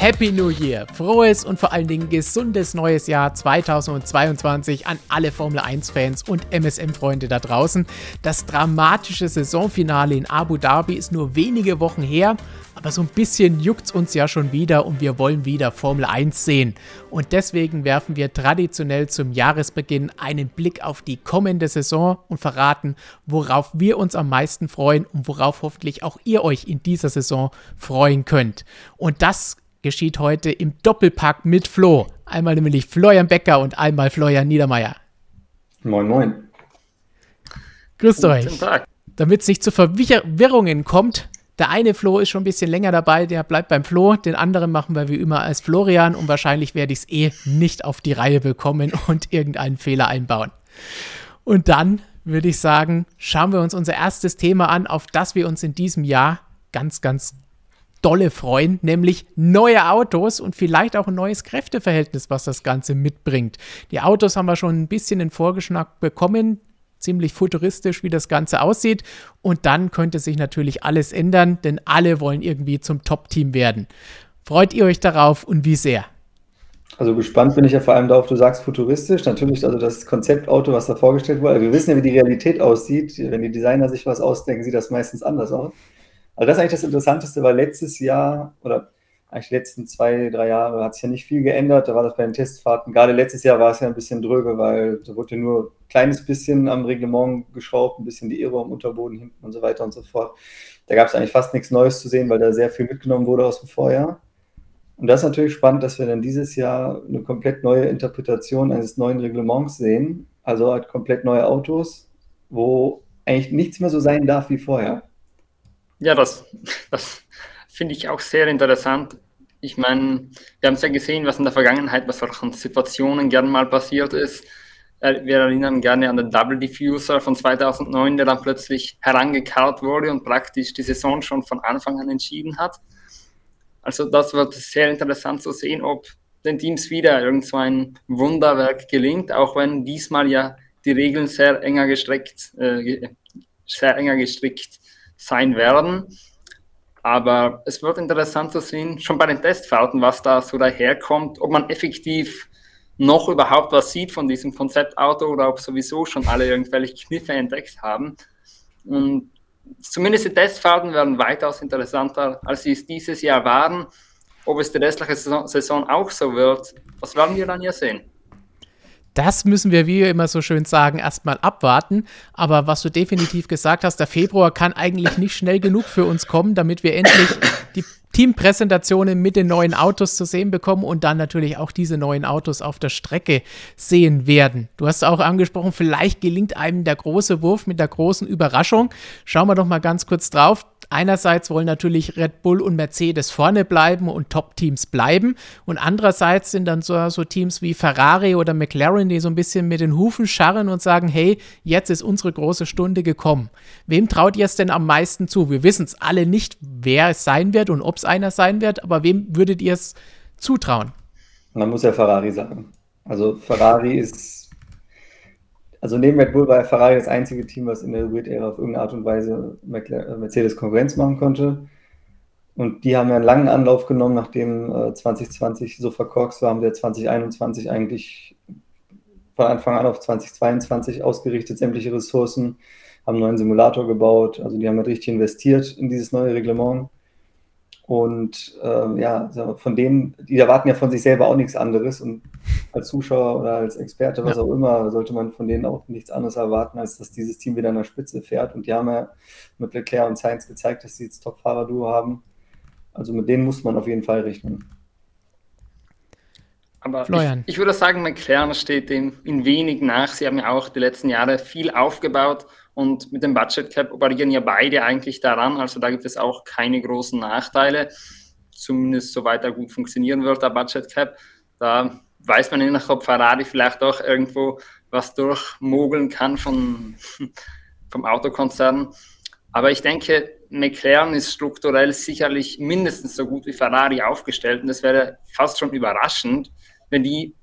Happy New Year! Frohes und vor allen Dingen gesundes neues Jahr 2022 an alle Formel 1-Fans und MSM-Freunde da draußen. Das dramatische Saisonfinale in Abu Dhabi ist nur wenige Wochen her, aber so ein bisschen juckt es uns ja schon wieder und wir wollen wieder Formel 1 sehen. Und deswegen werfen wir traditionell zum Jahresbeginn einen Blick auf die kommende Saison und verraten, worauf wir uns am meisten freuen und worauf hoffentlich auch ihr euch in dieser Saison freuen könnt. Und das geschieht heute im Doppelpack mit Flo. Einmal nämlich Florian Becker und einmal Florian Niedermeyer. Moin, moin. Grüßt Guten euch. Tag. Damit es nicht zu Verwirrungen kommt, der eine Flo ist schon ein bisschen länger dabei, der bleibt beim Flo. Den anderen machen wir wie immer als Florian und wahrscheinlich werde ich es eh nicht auf die Reihe bekommen und irgendeinen Fehler einbauen. Und dann würde ich sagen, schauen wir uns unser erstes Thema an, auf das wir uns in diesem Jahr ganz, ganz dolle freuen, nämlich neue Autos und vielleicht auch ein neues Kräfteverhältnis, was das Ganze mitbringt. Die Autos haben wir schon ein bisschen in Vorgeschmack bekommen, ziemlich futuristisch, wie das Ganze aussieht. Und dann könnte sich natürlich alles ändern, denn alle wollen irgendwie zum Top-Team werden. Freut ihr euch darauf und wie sehr? Also gespannt bin ich ja vor allem darauf, du sagst futuristisch, natürlich, also das Konzeptauto, was da vorgestellt wurde. Wir wissen ja, wie die Realität aussieht. Wenn die Designer sich was ausdenken, sieht das meistens anders aus. Also das ist eigentlich das Interessanteste, weil letztes Jahr oder eigentlich die letzten zwei, drei Jahre hat sich ja nicht viel geändert. Da war das bei den Testfahrten. Gerade letztes Jahr war es ja ein bisschen dröge, weil da wurde nur ein kleines bisschen am Reglement geschraubt, ein bisschen die Aero am Unterboden hinten und so weiter und so fort. Da gab es eigentlich fast nichts Neues zu sehen, weil da sehr viel mitgenommen wurde aus dem Vorjahr. Und das ist natürlich spannend, dass wir dann dieses Jahr eine komplett neue Interpretation eines neuen Reglements sehen. Also halt komplett neue Autos, wo eigentlich nichts mehr so sein darf wie vorher. Ja, das, das finde ich auch sehr interessant. Ich meine, wir haben es ja gesehen, was in der Vergangenheit bei solchen Situationen gern mal passiert ist. Wir erinnern gerne an den Double Diffuser von 2009, der dann plötzlich herangekarrt wurde und praktisch die Saison schon von Anfang an entschieden hat. Also das wird sehr interessant zu sehen, ob den Teams wieder irgend so ein Wunderwerk gelingt, auch wenn diesmal ja die Regeln sehr enger gestreckt, äh, sehr enger gestrickt sein werden. Aber es wird interessant zu sehen, schon bei den Testfahrten, was da so daherkommt, ob man effektiv noch überhaupt was sieht von diesem Konzeptauto oder ob sowieso schon alle irgendwelche Kniffe entdeckt haben. Und zumindest die Testfahrten werden weitaus interessanter, als sie es dieses Jahr waren. Ob es die restliche Saison auch so wird, das werden wir dann ja sehen. Das müssen wir, wie wir immer so schön sagen, erstmal abwarten. Aber was du definitiv gesagt hast, der Februar kann eigentlich nicht schnell genug für uns kommen, damit wir endlich die Teampräsentationen mit den neuen Autos zu sehen bekommen und dann natürlich auch diese neuen Autos auf der Strecke sehen werden. Du hast auch angesprochen, vielleicht gelingt einem der große Wurf mit der großen Überraschung. Schauen wir doch mal ganz kurz drauf einerseits wollen natürlich Red Bull und Mercedes vorne bleiben und Top-Teams bleiben. Und andererseits sind dann so, so, Teams wie Ferrari oder McLaren, die so ein bisschen mit den Hufen scharren und sagen, hey, jetzt ist unsere große Stunde gekommen. Wem traut ihr es denn am meisten zu? Wir wissen es alle nicht, wer es sein wird und ob es einer sein wird, aber wem würdet ihr es zutrauen? Man muss ja Ferrari sagen. Also Ferrari ist also neben Red Bull war Ferrari das einzige Team, was in der Hybrid-Ära auf irgendeine Art und Weise äh, Mercedes Konkurrenz machen konnte. Und die haben ja einen langen Anlauf genommen, nachdem äh, 2020 so verkorkst war, haben wir 2021 eigentlich von Anfang an auf 2022 ausgerichtet, sämtliche Ressourcen, haben einen neuen Simulator gebaut. Also die haben halt richtig investiert in dieses neue Reglement. Und ähm, ja, von denen, die erwarten ja von sich selber auch nichts anderes. Und als Zuschauer oder als Experte, was ja. auch immer, sollte man von denen auch nichts anderes erwarten, als dass dieses Team wieder an der Spitze fährt. Und die haben ja mit Leclerc und Sainz gezeigt, dass sie jetzt Top-Fahrer-Duo haben. Also mit denen muss man auf jeden Fall rechnen. Aber ich, ich, würde sagen, McLaren steht dem in wenig nach. Sie haben ja auch die letzten Jahre viel aufgebaut und mit dem Budget Cap operieren ja beide eigentlich daran. Also da gibt es auch keine großen Nachteile. Zumindest soweit er gut funktionieren wird, der Budget Cap. Da weiß man nicht, ob Ferrari vielleicht auch irgendwo was durchmogeln kann von, vom Autokonzern. Aber ich denke, McLaren ist strukturell sicherlich mindestens so gut wie Ferrari aufgestellt. Und es wäre fast schon überraschend, wenn die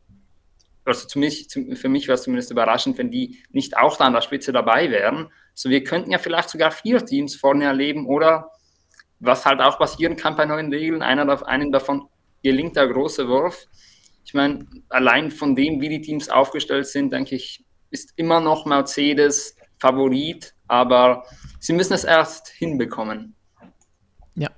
also für mich, für mich wäre es zumindest überraschend, wenn die nicht auch da an der Spitze dabei wären. So, wir könnten ja vielleicht sogar vier Teams vorne erleben oder was halt auch passieren kann bei neuen Regeln, einer, einen davon gelingt der große Wurf. Ich meine, allein von dem, wie die Teams aufgestellt sind, denke ich, ist immer noch Mercedes Favorit, aber sie müssen es erst hinbekommen. Ja,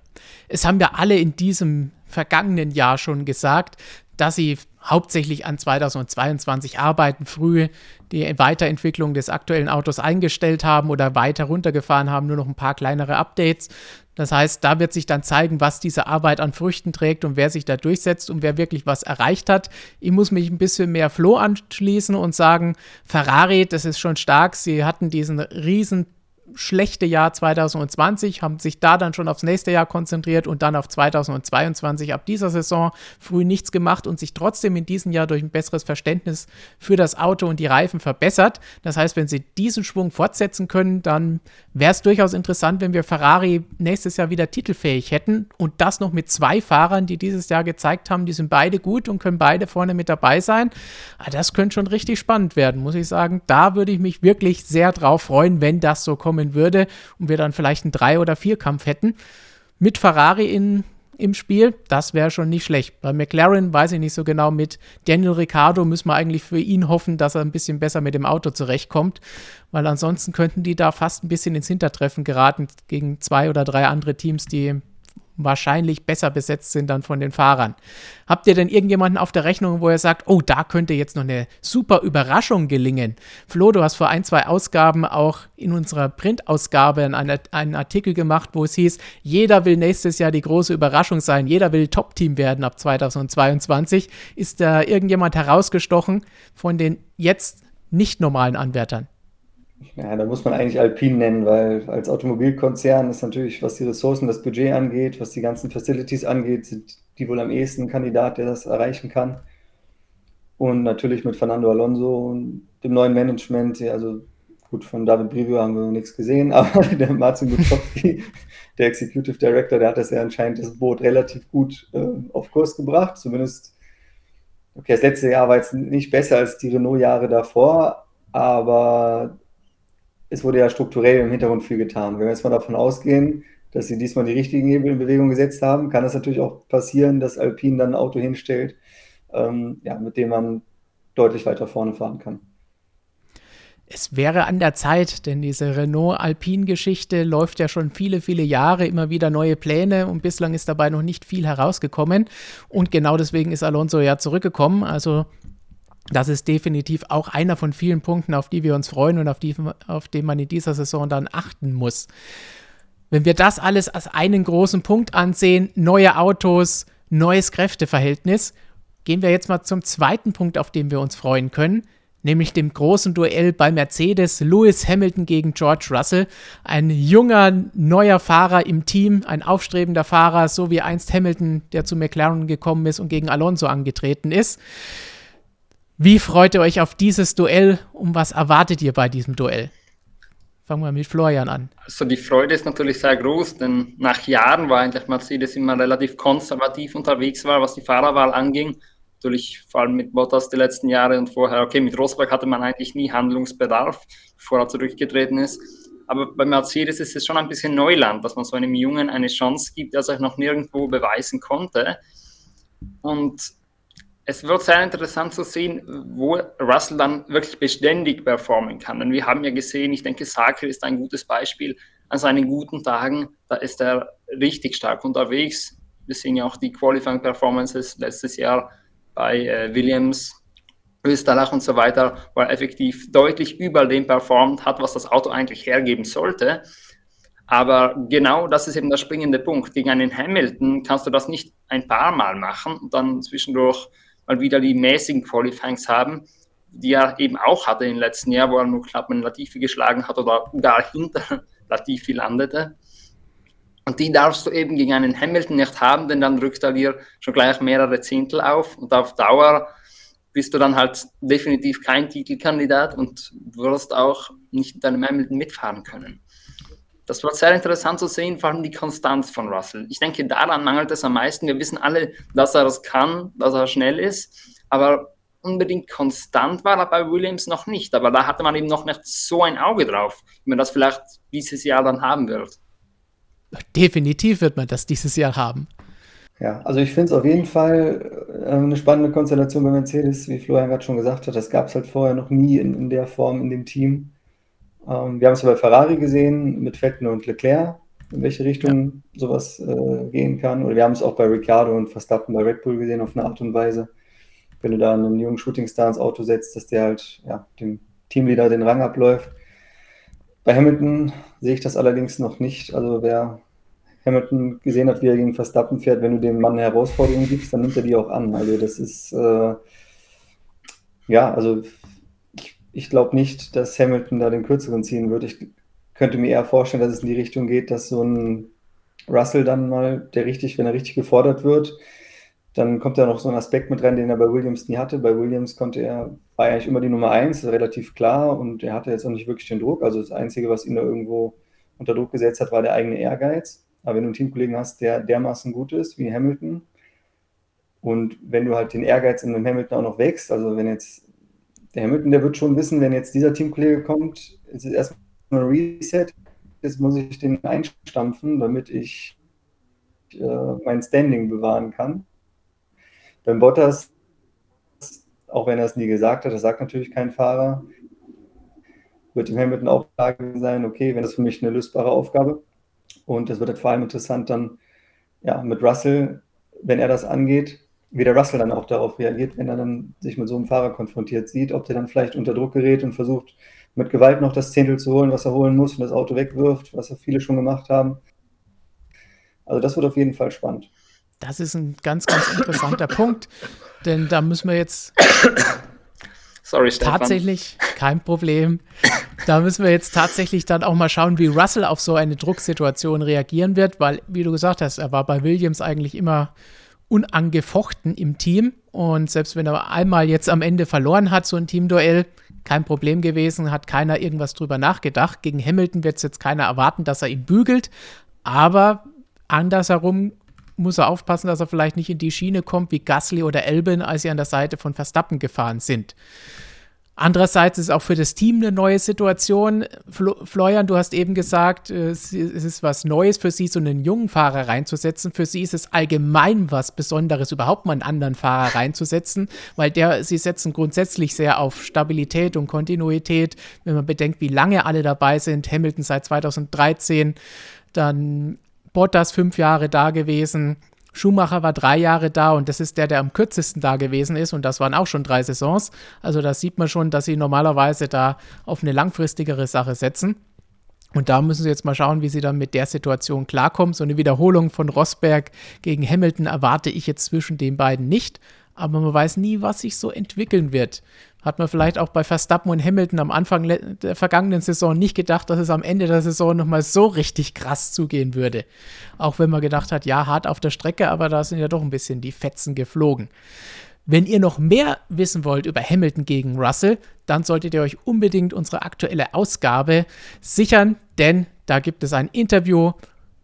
es haben wir alle in diesem vergangenen Jahr schon gesagt, dass sie hauptsächlich an 2022 arbeiten, früh die Weiterentwicklung des aktuellen Autos eingestellt haben oder weiter runtergefahren haben, nur noch ein paar kleinere Updates. Das heißt, da wird sich dann zeigen, was diese Arbeit an Früchten trägt und wer sich da durchsetzt und wer wirklich was erreicht hat. Ich muss mich ein bisschen mehr Flo anschließen und sagen, Ferrari, das ist schon stark. Sie hatten diesen riesen schlechte Jahr 2020, haben sich da dann schon aufs nächste Jahr konzentriert und dann auf 2022 ab dieser Saison früh nichts gemacht und sich trotzdem in diesem Jahr durch ein besseres Verständnis für das Auto und die Reifen verbessert. Das heißt, wenn sie diesen Schwung fortsetzen können, dann wäre es durchaus interessant, wenn wir Ferrari nächstes Jahr wieder titelfähig hätten und das noch mit zwei Fahrern, die dieses Jahr gezeigt haben, die sind beide gut und können beide vorne mit dabei sein. Ah, das könnte schon richtig spannend werden, muss ich sagen. Da würde ich mich wirklich sehr drauf freuen, wenn das so kommen kommen würde und wir dann vielleicht einen Drei- oder Vierkampf hätten. Mit Ferrari in, im Spiel, das wäre schon nicht schlecht. Bei McLaren weiß ich nicht so genau, mit Daniel Ricciardo müssen wir eigentlich für ihn hoffen, dass er ein bisschen besser mit dem Auto zurechtkommt, weil ansonsten könnten die da fast ein bisschen ins Hintertreffen geraten gegen zwei oder drei andere Teams, die wahrscheinlich besser besetzt sind dann von den Fahrern. Habt ihr denn irgendjemanden auf der Rechnung, wo ihr sagt, oh, da könnte jetzt noch eine super Überraschung gelingen? Flo, du hast vor ein, zwei Ausgaben auch in unserer Printausgabe einen, einen Artikel gemacht, wo es hieß, jeder will nächstes Jahr die große Überraschung sein, jeder will Top-Team werden ab 2022. Ist da irgendjemand herausgestochen von den jetzt nicht normalen Anwärtern? Ja, da muss man eigentlich Alpine nennen, weil als Automobilkonzern ist natürlich, was die Ressourcen, das Budget angeht, was die ganzen Facilities angeht, sind die wohl am ehesten Kandidat, der das erreichen kann. Und natürlich mit Fernando Alonso und dem neuen Management, also gut, von David Brivio haben wir nichts gesehen, aber der Martin Gutowski, der Executive Director, der hat das ja anscheinend das Boot relativ gut äh, auf Kurs gebracht. Zumindest, okay, das letzte Jahr war jetzt nicht besser als die Renault-Jahre davor, aber es wurde ja strukturell im Hintergrund viel getan. Wenn wir jetzt mal davon ausgehen, dass sie diesmal die richtigen Hebel in Bewegung gesetzt haben, kann es natürlich auch passieren, dass Alpine dann ein Auto hinstellt, ähm, ja, mit dem man deutlich weiter vorne fahren kann. Es wäre an der Zeit, denn diese Renault-Alpine-Geschichte läuft ja schon viele, viele Jahre, immer wieder neue Pläne und bislang ist dabei noch nicht viel herausgekommen. Und genau deswegen ist Alonso ja zurückgekommen. Also das ist definitiv auch einer von vielen Punkten, auf die wir uns freuen und auf die, auf die man in dieser Saison dann achten muss. Wenn wir das alles als einen großen Punkt ansehen, neue Autos, neues Kräfteverhältnis, gehen wir jetzt mal zum zweiten Punkt, auf den wir uns freuen können, nämlich dem großen Duell bei Mercedes, Lewis Hamilton gegen George Russell. Ein junger, neuer Fahrer im Team, ein aufstrebender Fahrer, so wie einst Hamilton, der zu McLaren gekommen ist und gegen Alonso angetreten ist. Wie freut ihr euch auf dieses Duell und was erwartet ihr bei diesem Duell? Fangen wir mit Florian an. Also die Freude ist natürlich sehr groß, denn nach Jahren war eigentlich Mercedes immer relativ konservativ unterwegs war, was die Fahrerwahl anging. Natürlich vor allem mit Bottas die letzten Jahre und vorher, okay, mit Rosberg hatte man eigentlich nie Handlungsbedarf, bevor er zurückgetreten ist. Aber bei Mercedes ist es schon ein bisschen Neuland, dass man so einem Jungen eine Chance gibt, der sich noch nirgendwo beweisen konnte. Und es wird sehr interessant zu sehen, wo Russell dann wirklich beständig performen kann. Denn wir haben ja gesehen, ich denke, Saker ist ein gutes Beispiel. An seinen guten Tagen, da ist er richtig stark unterwegs. Wir sehen ja auch die Qualifying Performances letztes Jahr bei äh, Williams, Österreich und so weiter, wo er effektiv deutlich über dem performt hat, was das Auto eigentlich hergeben sollte. Aber genau das ist eben der springende Punkt. Gegen einen Hamilton kannst du das nicht ein paar Mal machen und dann zwischendurch mal wieder die mäßigen Qualifyings haben, die er eben auch hatte im letzten Jahr, wo er nur knapp einen Latifi geschlagen hat oder gar hinter Latifi landete. Und die darfst du eben gegen einen Hamilton nicht haben, denn dann rückt er dir schon gleich mehrere Zehntel auf und auf Dauer bist du dann halt definitiv kein Titelkandidat und wirst auch nicht mit deinem Hamilton mitfahren können. Das war sehr interessant zu sehen, vor allem die Konstanz von Russell. Ich denke, daran mangelt es am meisten. Wir wissen alle, dass er das kann, dass er schnell ist, aber unbedingt konstant war er bei Williams noch nicht. Aber da hatte man eben noch nicht so ein Auge drauf, wie man das vielleicht dieses Jahr dann haben wird. Definitiv wird man das dieses Jahr haben. Ja, also ich finde es auf jeden Fall äh, eine spannende Konstellation bei Mercedes, wie Florian gerade schon gesagt hat. Das gab es halt vorher noch nie in, in der Form in dem Team. Ähm, wir haben es ja bei Ferrari gesehen mit Vettel und Leclerc, in welche Richtung ja. sowas äh, gehen kann. Oder wir haben es auch bei Ricciardo und Verstappen bei Red Bull gesehen auf eine Art und Weise. Wenn du da einen jungen Shootingstar ins Auto setzt, dass der halt ja, dem Teamleader den Rang abläuft. Bei Hamilton sehe ich das allerdings noch nicht. Also wer Hamilton gesehen hat, wie er gegen Verstappen fährt, wenn du dem Mann eine Herausforderung gibst, dann nimmt er die auch an. Also das ist, äh, ja, also ich, glaube nicht, dass Hamilton da den kürzeren ziehen wird. Ich könnte mir eher vorstellen, dass es in die Richtung geht, dass so ein Russell dann mal, der richtig, wenn er richtig gefordert wird, dann kommt da noch so ein Aspekt mit rein, den er bei Williams nie hatte. Bei Williams konnte er, war eigentlich immer die Nummer eins, relativ klar und er hatte jetzt auch nicht wirklich den Druck. Also das Einzige, was ihn da irgendwo unter Druck gesetzt hat, war der eigene Ehrgeiz. Aber wenn du einen Teamkollegen hast, der dermaßen gut ist wie Hamilton und wenn du halt den Ehrgeiz in einem Hamilton auch noch wächst, also wenn jetzt der Hamilton, der wird schon wissen, wenn jetzt dieser Teamkollege kommt, ist es erstmal ein Reset, jetzt muss ich den einstampfen, damit ich äh, mein Standing bewahren kann. Beim Bottas, auch wenn er es nie gesagt hat, das sagt natürlich kein Fahrer, wird dem Hamilton auch klar sein, okay, wenn das für mich eine lösbare Aufgabe und es wird halt vor allem interessant dann ja, mit Russell, wenn er das angeht, wie der Russell dann auch darauf reagiert, wenn er dann sich mit so einem Fahrer konfrontiert sieht, ob der dann vielleicht unter Druck gerät und versucht, mit Gewalt noch das Zehntel zu holen, was er holen muss und das Auto wegwirft, was ja viele schon gemacht haben. Also das wird auf jeden Fall spannend. Das ist ein ganz, ganz interessanter Punkt, denn da müssen wir jetzt Sorry, Stefan. Tatsächlich, kein Problem. Da müssen wir jetzt tatsächlich dann auch mal schauen, wie Russell auf so eine Drucksituation reagieren wird, weil, wie du gesagt hast, er war bei Williams eigentlich immer unangefochten im Team. Und selbst wenn er einmal jetzt am Ende verloren hat, so ein Teamduell, kein Problem gewesen, hat keiner irgendwas drüber nachgedacht. Gegen Hamilton wird es jetzt keiner erwarten, dass er ihn bügelt. Aber andersherum muss er aufpassen, dass er vielleicht nicht in die Schiene kommt wie Gasly oder Elben, als sie an der Seite von Verstappen gefahren sind. Andererseits ist auch für das Team eine neue Situation. Florian, du hast eben gesagt, äh, es ist was Neues für sie, so einen jungen Fahrer reinzusetzen. Für sie ist es allgemein was Besonderes, überhaupt mal einen anderen Fahrer reinzusetzen, weil der, sie setzen grundsätzlich sehr auf Stabilität und Kontinuität. Wenn man bedenkt, wie lange alle dabei sind, Hamilton seit 2013, dann Bottas fünf Jahre da gewesen, Schumacher war drei Jahre da und das ist der, der am kürzesten da gewesen ist und das waren auch schon drei Saisons. Also da sieht man schon, dass sie normalerweise da auf eine langfristigere Sache setzen. Und da müssen sie jetzt mal schauen, wie sie dann mit der Situation klarkommen. So eine Wiederholung von Rosberg gegen Hamilton erwarte ich jetzt zwischen den beiden nicht aber man weiß nie, was sich so entwickeln wird. Hat man vielleicht auch bei Verstappen und Hamilton am Anfang der vergangenen Saison nicht gedacht, dass es am Ende der Saison nochmal so richtig krass zugehen würde. Auch wenn man gedacht hat, ja, hart auf der Strecke, aber da sind ja doch ein bisschen die Fetzen geflogen. Wenn ihr noch mehr wissen wollt über Hamilton gegen Russell, dann solltet ihr euch unbedingt unsere aktuelle Ausgabe sichern, denn da gibt es ein Interview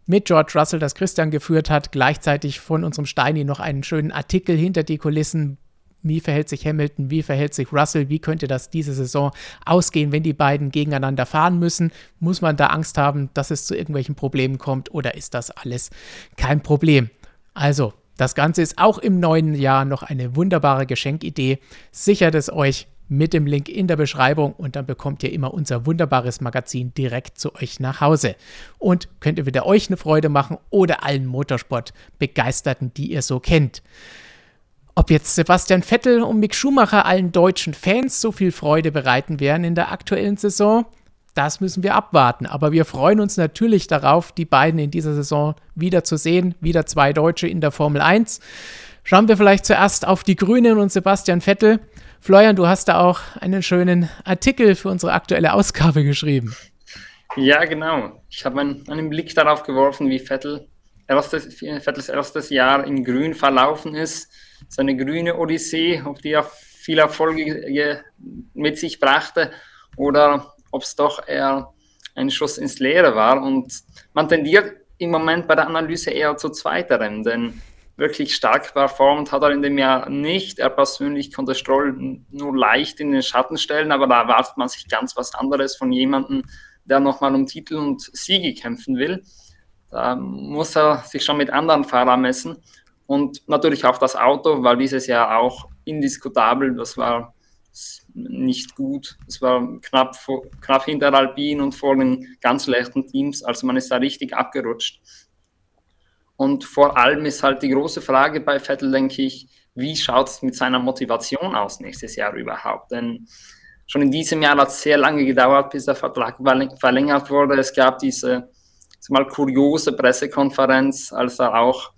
mit George Russell, das Christian geführt hat, gleichzeitig von unserem Steini noch einen schönen Artikel hinter die Kulissen. Wie verhält sich Hamilton? Wie verhält sich Russell? Wie könnte das diese Saison ausgehen, wenn die beiden gegeneinander fahren müssen? Muss man da Angst haben, dass es zu irgendwelchen Problemen kommt oder ist das alles kein Problem? Also, das Ganze ist auch im neuen Jahr noch eine wunderbare Geschenkidee. Sichert es euch mit dem Link in der Beschreibung und dann bekommt ihr immer unser wunderbares Magazin direkt zu euch nach Hause. Und könnt ihr wieder euch eine Freude machen oder allen Motorsport-Begeisterten, die ihr so kennt. Ob jetzt Sebastian Vettel und Mick Schumacher allen deutschen Fans so viel Freude bereiten werden in der aktuellen Saison, das müssen wir abwarten. Aber wir freuen uns natürlich darauf, die beiden in dieser Saison wieder zu sehen. Wieder zwei Deutsche in der Formel 1. Schauen wir vielleicht zuerst auf die Grünen und Sebastian Vettel. Florian, du hast da auch einen schönen Artikel für unsere aktuelle Ausgabe geschrieben. Ja, genau. Ich habe einen, Blick darauf geworfen, wie Vettel erstes, Vettels erstes Jahr in Grün verlaufen ist. Seine grüne Odyssee, ob die auch viel Erfolg mit sich brachte oder ob es doch eher ein Schuss ins Leere war. Und man tendiert im Moment bei der Analyse eher zu zweiterem, denn wirklich stark performt hat er in dem Jahr nicht. Er persönlich konnte Stroll nur leicht in den Schatten stellen, aber da erwartet man sich ganz was anderes von jemandem, der nochmal um Titel und Siege kämpfen will. Da muss er sich schon mit anderen Fahrern messen. Und natürlich auch das Auto, weil dieses Jahr auch indiskutabel, das war nicht gut. Es war knapp, vor, knapp hinter Alpine und vor den ganz leichten Teams. Also man ist da richtig abgerutscht. Und vor allem ist halt die große Frage bei Vettel, denke ich, wie schaut es mit seiner Motivation aus nächstes Jahr überhaupt? Denn schon in diesem Jahr hat es sehr lange gedauert, bis der Vertrag verlängert wurde. Es gab diese mal kuriose Pressekonferenz, als er auch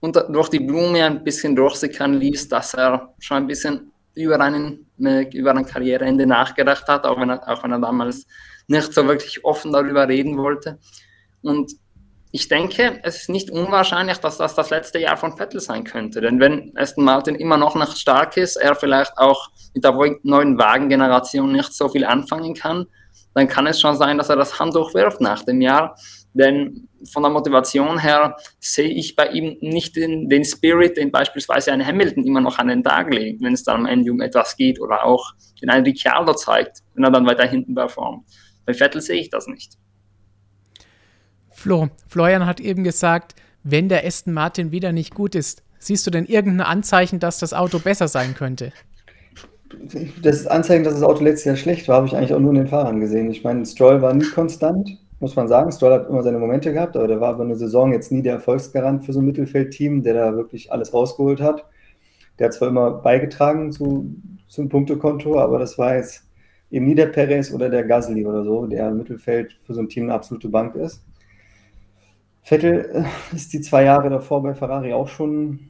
unter, durch die Blume ein bisschen durchsickern ließ, dass er schon ein bisschen über, einen, über ein Karriereende nachgedacht hat, auch wenn, er, auch wenn er damals nicht so wirklich offen darüber reden wollte. Und ich denke, es ist nicht unwahrscheinlich, dass das das letzte Jahr von Vettel sein könnte. Denn wenn Aston Martin immer noch nicht stark ist, er vielleicht auch mit der neuen Wagengeneration nicht so viel anfangen kann, dann kann es schon sein, dass er das Handtuch wirft nach dem Jahr. Denn von der Motivation her sehe ich bei ihm nicht den, den Spirit, den beispielsweise ein Hamilton immer noch an den Tag legt, wenn es dann am Ende um etwas geht oder auch den ein Ricciardo zeigt, wenn er dann weiter hinten performt. Bei Vettel sehe ich das nicht. Flo, Florian hat eben gesagt, wenn der Aston Martin wieder nicht gut ist, siehst du denn irgendein Anzeichen, dass das Auto besser sein könnte? Das Anzeichen, dass das Auto letztes Jahr schlecht war, habe ich eigentlich auch nur in den Fahrern gesehen. Ich meine, Stroll war nie konstant muss man sagen. Stroll hat immer seine Momente gehabt, aber der war über eine Saison jetzt nie der Erfolgsgarant für so ein Mittelfeldteam, der da wirklich alles rausgeholt hat. Der hat zwar immer beigetragen zu, zum Punktekonto, aber das war jetzt eben nie der Perez oder der Gasly oder so, der im Mittelfeld für so ein Team eine absolute Bank ist. Vettel äh, ist die zwei Jahre davor bei Ferrari auch schon,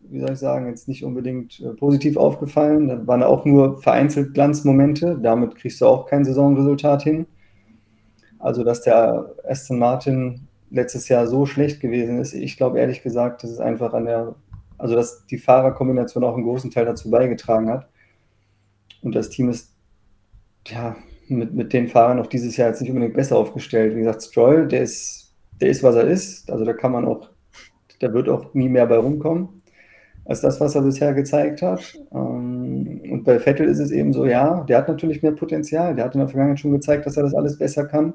wie soll ich sagen, jetzt nicht unbedingt äh, positiv aufgefallen. Da waren auch nur vereinzelt Glanzmomente. Damit kriegst du auch kein Saisonresultat hin. Also, dass der Aston Martin letztes Jahr so schlecht gewesen ist, ich glaube ehrlich gesagt, dass es einfach an der, also dass die Fahrerkombination auch einen großen Teil dazu beigetragen hat. Und das Team ist ja mit, mit den Fahrern auch dieses Jahr jetzt nicht unbedingt besser aufgestellt. Wie gesagt, Stroll, der ist, der ist, was er ist. Also da kann man auch, der wird auch nie mehr bei rumkommen als das, was er bisher gezeigt hat. Ähm, und bei Vettel ist es eben so, ja, der hat natürlich mehr Potenzial. Der hat in der Vergangenheit schon gezeigt, dass er das alles besser kann.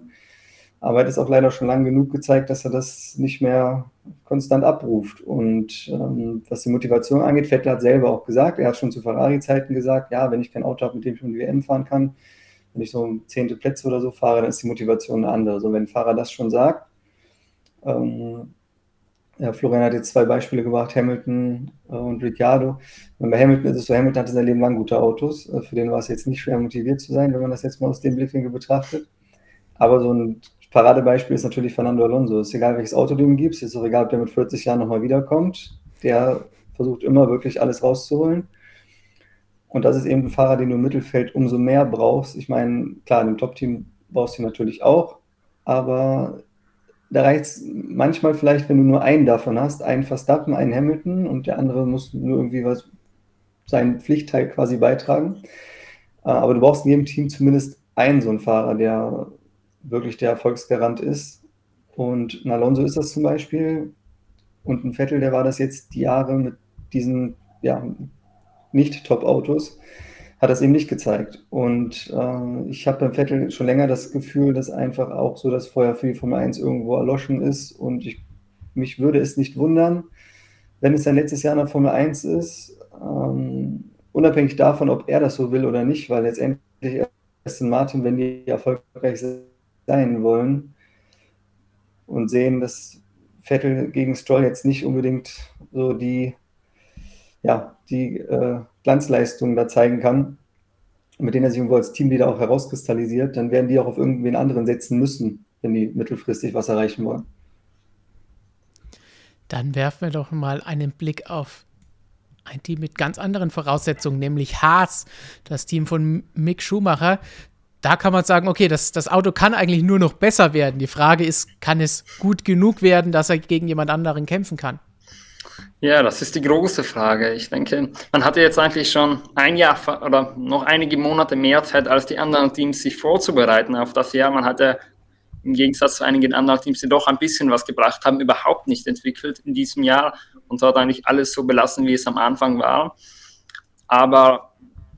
Aber er hat es auch leider schon lange genug gezeigt, dass er das nicht mehr konstant abruft. Und ähm, was die Motivation angeht, Vettel hat selber auch gesagt, er hat schon zu Ferrari-Zeiten gesagt, ja, wenn ich kein Auto habe, mit dem ich um die WM fahren kann, wenn ich so zehnte Plätze oder so fahre, dann ist die Motivation eine andere. So, wenn ein Fahrer das schon sagt, ähm, ja, Florian hat jetzt zwei Beispiele gebracht, Hamilton äh, und Ricciardo. Bei Hamilton ist es so, Hamilton hatte sein Leben lang gute Autos. Äh, für den war es jetzt nicht schwer motiviert zu sein, wenn man das jetzt mal aus dem Blickwinkel betrachtet. Aber so ein Paradebeispiel ist natürlich Fernando Alonso. Es ist egal, welches Auto du ihm gibst, ist auch egal, ob der mit 40 Jahren nochmal wiederkommt. Der versucht immer wirklich alles rauszuholen. Und das ist eben ein Fahrer, den du im Mittelfeld umso mehr brauchst. Ich meine, klar, im Top-Team brauchst du ihn natürlich auch, aber da reicht es manchmal vielleicht, wenn du nur einen davon hast, einen Verstappen, einen Hamilton und der andere muss nur irgendwie was, seinen Pflichtteil quasi beitragen. Äh, aber du brauchst in jedem Team zumindest einen so einen Fahrer, der wirklich der Erfolgsgarant ist. Und ein Alonso ist das zum Beispiel. Und ein Vettel, der war das jetzt die Jahre mit diesen ja, nicht Top-Autos hat das eben nicht gezeigt. Und äh, ich habe beim Vettel schon länger das Gefühl, dass einfach auch so das Feuer für die Formel 1 irgendwo erloschen ist. Und ich, mich würde es nicht wundern, wenn es sein letztes Jahr in der Formel 1 ist, ähm, unabhängig davon, ob er das so will oder nicht, weil letztendlich Aston Martin, wenn die erfolgreich sein wollen und sehen, dass Vettel gegen Stroll jetzt nicht unbedingt so die, ja, die äh, Glanzleistungen da zeigen kann, mit denen er sich irgendwo als Teamleader auch herauskristallisiert, dann werden die auch auf irgendwen anderen setzen müssen, wenn die mittelfristig was erreichen wollen. Dann werfen wir doch mal einen Blick auf ein Team mit ganz anderen Voraussetzungen, nämlich Haas, das Team von Mick Schumacher. Da kann man sagen, okay, das, das Auto kann eigentlich nur noch besser werden. Die Frage ist, kann es gut genug werden, dass er gegen jemand anderen kämpfen kann? Ja, das ist die große Frage. Ich denke, man hatte jetzt eigentlich schon ein Jahr oder noch einige Monate mehr Zeit als die anderen Teams, sich vorzubereiten auf das Jahr. Man hatte im Gegensatz zu einigen anderen Teams, die doch ein bisschen was gebracht haben, überhaupt nicht entwickelt in diesem Jahr und dort eigentlich alles so belassen, wie es am Anfang war. Aber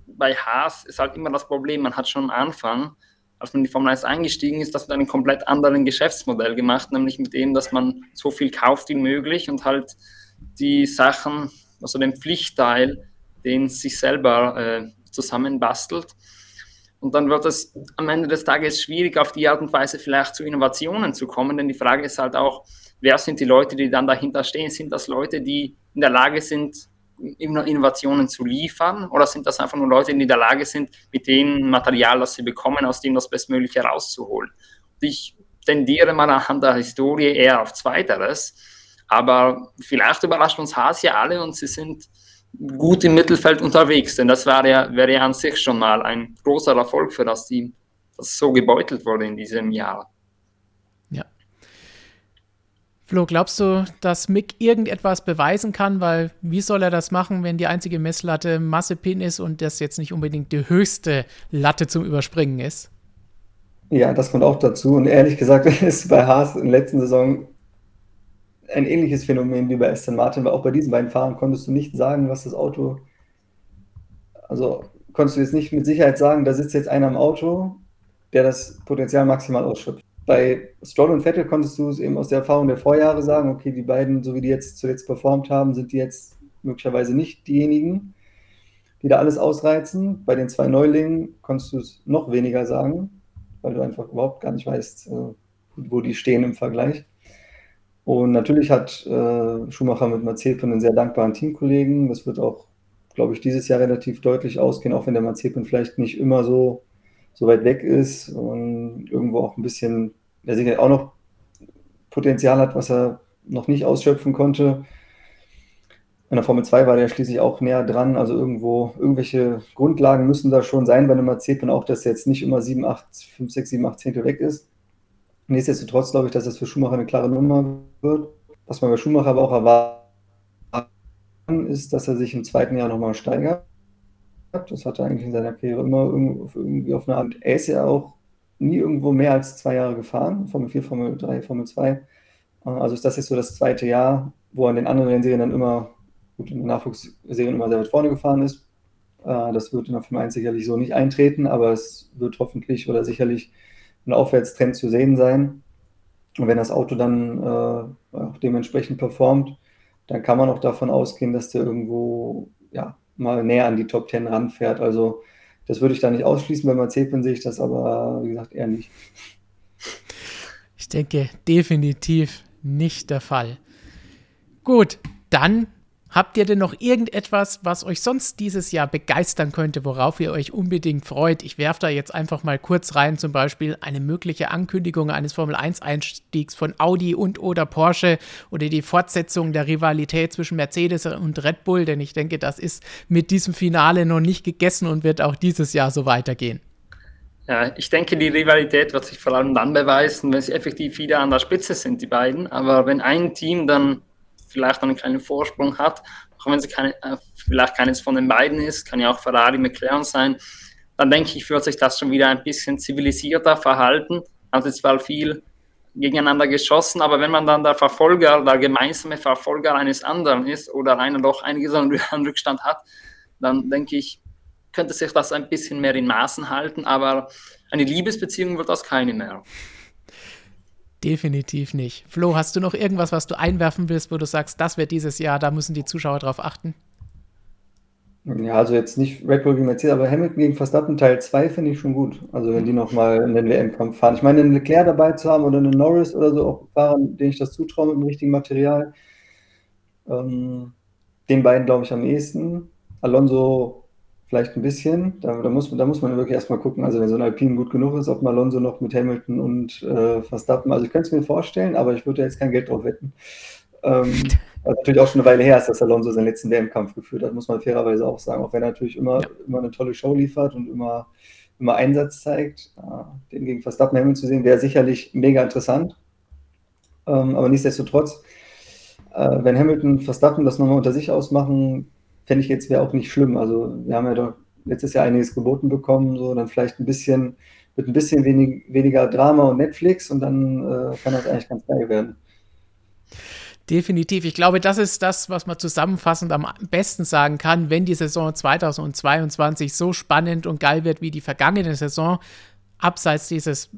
bei Haas ist halt immer das Problem, man hat schon am Anfang, als man in die Formel 1 eingestiegen ist, das mit einem komplett anderen Geschäftsmodell gemacht, nämlich mit dem, dass man so viel kauft wie möglich und halt die Sachen, also den Pflichtteil, den sich selber äh, zusammenbastelt. Und dann wird es am Ende des Tages schwierig, auf die Art und Weise vielleicht zu Innovationen zu kommen, denn die Frage ist halt auch, wer sind die Leute, die dann dahinter stehen? Sind das Leute, die in der Lage sind, Innovationen zu liefern? Oder sind das einfach nur Leute, die in der Lage sind, mit dem Material, das sie bekommen, aus dem das Bestmögliche rauszuholen? Und ich tendiere mal anhand der Historie eher auf Zweiteres. Aber vielleicht überrascht uns Haas ja alle und sie sind gut im Mittelfeld unterwegs, denn das wäre ja, wäre ja an sich schon mal ein großer Erfolg für das Team, das so gebeutelt wurde in diesem Jahr. Ja. Flo, glaubst du, dass Mick irgendetwas beweisen kann? Weil wie soll er das machen, wenn die einzige Messlatte Massepin ist und das jetzt nicht unbedingt die höchste Latte zum Überspringen ist? Ja, das kommt auch dazu. Und ehrlich gesagt ist bei Haas in der letzten Saison ein ähnliches Phänomen wie bei Aston Martin, weil auch bei diesen beiden Fahrern konntest du nicht sagen, was das Auto, also konntest du jetzt nicht mit Sicherheit sagen, da sitzt jetzt einer im Auto, der das Potenzial maximal ausschöpft. Bei Stroll und Vettel konntest du es eben aus der Erfahrung der Vorjahre sagen, okay, die beiden, so wie die jetzt zuletzt performt haben, sind die jetzt möglicherweise nicht diejenigen, die da alles ausreizen. Bei den zwei Neulingen konntest du es noch weniger sagen, weil du einfach überhaupt gar nicht weißt, äh, wo die stehen im Vergleich. Und natürlich hat äh, Schumacher mit Mazepin einen sehr dankbaren Teamkollegen. Das wird auch, glaube ich, dieses Jahr relativ deutlich ausgehen, auch wenn der Mazepin vielleicht nicht immer so, so weit weg ist und irgendwo auch ein bisschen, der sicher auch noch Potenzial hat, was er noch nicht ausschöpfen konnte. In der Formel 2 war der schließlich auch näher dran. Also irgendwo, irgendwelche Grundlagen müssen da schon sein bei einem Mazepin, auch dass er jetzt nicht immer 7, 8, 5, 6, 7, 8 Zehntel weg ist. Nichtsdestotrotz glaube ich, dass das für Schumacher eine klare Nummer wird. Was man bei Schumacher aber auch erwarten ist, dass er sich im zweiten Jahr nochmal steigert. Das hat er eigentlich in seiner Karriere immer irgendwie auf eine Art. Er ist ja auch nie irgendwo mehr als zwei Jahre gefahren. Formel 4, Formel 3, Formel 2. Also ist das jetzt so das zweite Jahr, wo er in den anderen Rennserien dann immer, gut, in den Nachwuchsserien immer sehr weit vorne gefahren ist. Äh, das wird in der Formel 1 sicherlich so nicht eintreten, aber es wird hoffentlich oder sicherlich ein Aufwärtstrend zu sehen sein. Und wenn das Auto dann äh, auch dementsprechend performt, dann kann man auch davon ausgehen, dass der irgendwo ja, mal näher an die Top 10 ranfährt. Also das würde ich da nicht ausschließen. Bei Mazepin sehe ich das aber, wie gesagt, eher nicht. Ich denke, definitiv nicht der Fall. Gut, dann Habt ihr denn noch irgendetwas, was euch sonst dieses Jahr begeistern könnte, worauf ihr euch unbedingt freut? Ich werfe da jetzt einfach mal kurz rein, zum Beispiel eine mögliche Ankündigung eines Formel-1-Einstiegs von Audi und oder Porsche oder die Fortsetzung der Rivalität zwischen Mercedes und Red Bull, denn ich denke, das ist mit diesem Finale noch nicht gegessen und wird auch dieses Jahr so weitergehen. Ja, ich denke, die Rivalität wird sich vor allem dann beweisen, wenn sie effektiv wieder an der Spitze sind, die beiden. Aber wenn ein Team dann vielleicht einen kleinen Vorsprung hat, auch wenn es keine, äh, vielleicht keines von den beiden ist, kann ja auch Ferrari, McLaren sein, dann denke ich, wird sich das schon wieder ein bisschen zivilisierter verhalten. Also es war viel gegeneinander geschossen, aber wenn man dann der Verfolger, der gemeinsame Verfolger eines anderen ist oder einer doch einiges an Rückstand hat, dann denke ich, könnte sich das ein bisschen mehr in Maßen halten, aber eine Liebesbeziehung wird das keine mehr. Definitiv nicht. Flo, hast du noch irgendwas, was du einwerfen willst, wo du sagst, das wird dieses Jahr, da müssen die Zuschauer drauf achten? Ja, also jetzt nicht Red Bull wie Mercedes, aber Hamilton gegen Verstappen Teil 2 finde ich schon gut. Also wenn die nochmal in den WM-Kampf fahren. Ich meine, einen Leclerc dabei zu haben oder einen Norris oder so, auch Fahrern, denen ich das zutraue mit dem richtigen Material. Ähm, den beiden glaube ich am ehesten. Alonso vielleicht ein bisschen. Da, da, muss, da muss man wirklich erstmal gucken, also wenn so ein Alpine gut genug ist, ob Alonso noch mit Hamilton und äh, Verstappen, also ich könnte es mir vorstellen, aber ich würde jetzt kein Geld drauf wetten. Ähm, also natürlich auch schon eine Weile her ist, dass Alonso seinen letzten WM-Kampf geführt hat, muss man fairerweise auch sagen, auch wenn er natürlich immer, ja. immer eine tolle Show liefert und immer, immer Einsatz zeigt. Äh, den gegen Verstappen Hamilton zu sehen, wäre sicherlich mega interessant. Ähm, aber nichtsdestotrotz, äh, wenn Hamilton und Verstappen das nochmal unter sich ausmachen, fände ich jetzt wäre auch nicht schlimm. Also wir haben ja doch letztes Jahr einiges geboten bekommen, so dann vielleicht ein bisschen mit ein bisschen wenig, weniger Drama und Netflix und dann äh, kann das eigentlich ganz geil werden. Definitiv. Ich glaube, das ist das, was man zusammenfassend am besten sagen kann, wenn die Saison 2022 so spannend und geil wird wie die vergangene Saison, abseits dieses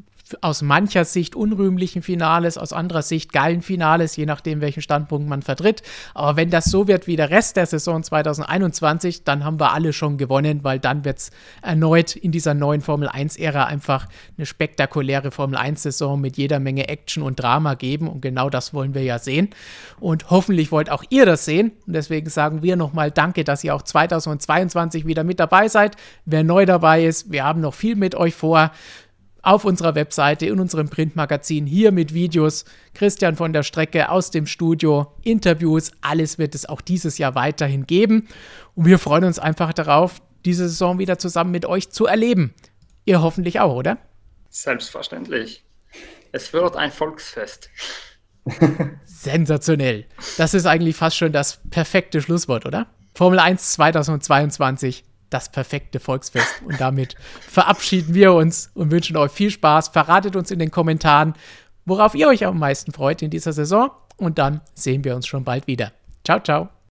aus mancher Sicht unrühmlichen Finales, aus anderer Sicht geilen Finales, je nachdem, welchen Standpunkt man vertritt. Aber wenn das so wird wie der Rest der Saison 2021, dann haben wir alle schon gewonnen, weil dann wird es erneut in dieser neuen Formel 1-Ära einfach eine spektakuläre Formel 1-Saison mit jeder Menge Action und Drama geben. Und genau das wollen wir ja sehen. Und hoffentlich wollt auch ihr das sehen. Und deswegen sagen wir nochmal Danke, dass ihr auch 2022 wieder mit dabei seid. Wer neu dabei ist, wir haben noch viel mit euch vor auf unserer Webseite, in unserem Printmagazin, hier mit Videos. Christian von der Strecke aus dem Studio, Interviews, alles wird es auch dieses Jahr weiterhin geben. Und wir freuen uns einfach darauf, diese Saison wieder zusammen mit euch zu erleben. Ihr hoffentlich auch, oder? Selbstverständlich. Es wird ein Volksfest. Sensationell. Das ist eigentlich fast schon das perfekte Schlusswort, oder? Formel 1 2022 das perfekte Volksfest. Und damit verabschieden wir uns und wünschen euch viel Spaß. Verratet uns in den Kommentaren, worauf ihr euch am meisten freut in dieser Saison. Und dann sehen wir uns schon bald wieder. Ciao, ciao.